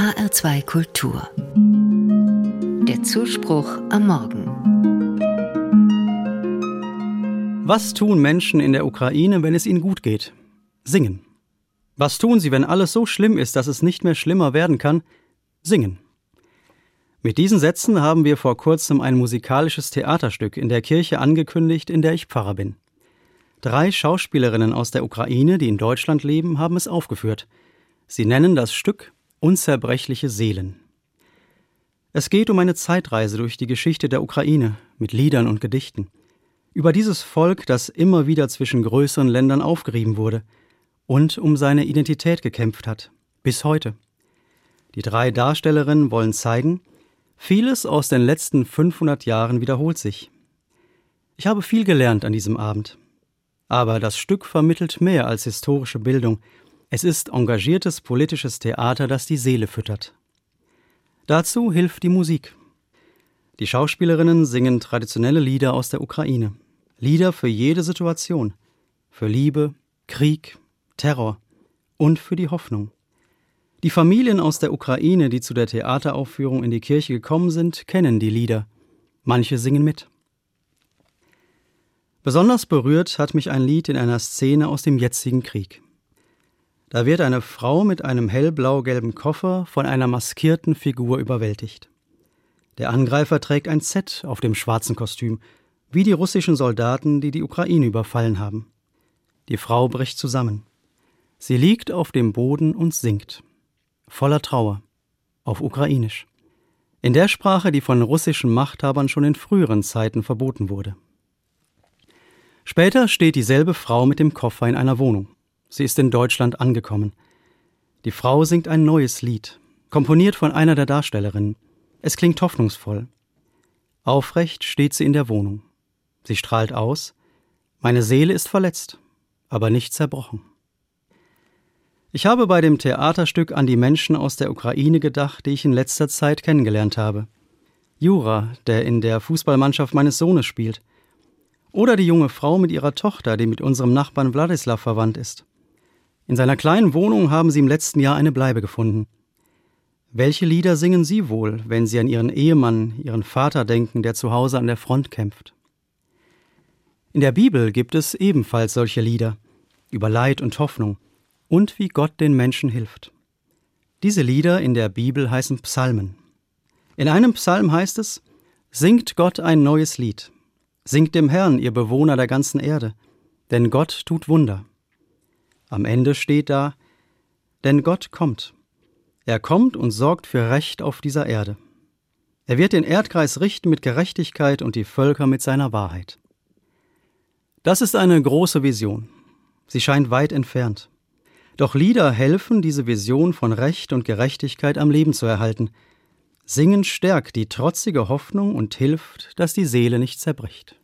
HR2 Kultur. Der Zuspruch am Morgen. Was tun Menschen in der Ukraine, wenn es ihnen gut geht? Singen. Was tun sie, wenn alles so schlimm ist, dass es nicht mehr schlimmer werden kann? Singen. Mit diesen Sätzen haben wir vor kurzem ein musikalisches Theaterstück in der Kirche angekündigt, in der ich Pfarrer bin. Drei Schauspielerinnen aus der Ukraine, die in Deutschland leben, haben es aufgeführt. Sie nennen das Stück Unzerbrechliche Seelen. Es geht um eine Zeitreise durch die Geschichte der Ukraine mit Liedern und Gedichten. Über dieses Volk, das immer wieder zwischen größeren Ländern aufgerieben wurde und um seine Identität gekämpft hat, bis heute. Die drei Darstellerinnen wollen zeigen, vieles aus den letzten 500 Jahren wiederholt sich. Ich habe viel gelernt an diesem Abend. Aber das Stück vermittelt mehr als historische Bildung. Es ist engagiertes politisches Theater, das die Seele füttert. Dazu hilft die Musik. Die Schauspielerinnen singen traditionelle Lieder aus der Ukraine. Lieder für jede Situation. Für Liebe, Krieg, Terror und für die Hoffnung. Die Familien aus der Ukraine, die zu der Theateraufführung in die Kirche gekommen sind, kennen die Lieder. Manche singen mit. Besonders berührt hat mich ein Lied in einer Szene aus dem jetzigen Krieg. Da wird eine Frau mit einem hellblau-gelben Koffer von einer maskierten Figur überwältigt. Der Angreifer trägt ein Z auf dem schwarzen Kostüm, wie die russischen Soldaten, die die Ukraine überfallen haben. Die Frau bricht zusammen. Sie liegt auf dem Boden und singt. Voller Trauer. Auf Ukrainisch. In der Sprache, die von russischen Machthabern schon in früheren Zeiten verboten wurde. Später steht dieselbe Frau mit dem Koffer in einer Wohnung. Sie ist in Deutschland angekommen. Die Frau singt ein neues Lied, komponiert von einer der Darstellerinnen. Es klingt hoffnungsvoll. Aufrecht steht sie in der Wohnung. Sie strahlt aus. Meine Seele ist verletzt, aber nicht zerbrochen. Ich habe bei dem Theaterstück an die Menschen aus der Ukraine gedacht, die ich in letzter Zeit kennengelernt habe. Jura, der in der Fußballmannschaft meines Sohnes spielt. Oder die junge Frau mit ihrer Tochter, die mit unserem Nachbarn Wladislaw verwandt ist. In seiner kleinen Wohnung haben sie im letzten Jahr eine Bleibe gefunden. Welche Lieder singen Sie wohl, wenn Sie an Ihren Ehemann, Ihren Vater denken, der zu Hause an der Front kämpft? In der Bibel gibt es ebenfalls solche Lieder über Leid und Hoffnung und wie Gott den Menschen hilft. Diese Lieder in der Bibel heißen Psalmen. In einem Psalm heißt es, Singt Gott ein neues Lied, Singt dem Herrn, ihr Bewohner der ganzen Erde, denn Gott tut Wunder. Am Ende steht da, denn Gott kommt. Er kommt und sorgt für Recht auf dieser Erde. Er wird den Erdkreis richten mit Gerechtigkeit und die Völker mit seiner Wahrheit. Das ist eine große Vision. Sie scheint weit entfernt. Doch Lieder helfen, diese Vision von Recht und Gerechtigkeit am Leben zu erhalten – Singen stärkt die trotzige Hoffnung und hilft, dass die Seele nicht zerbricht.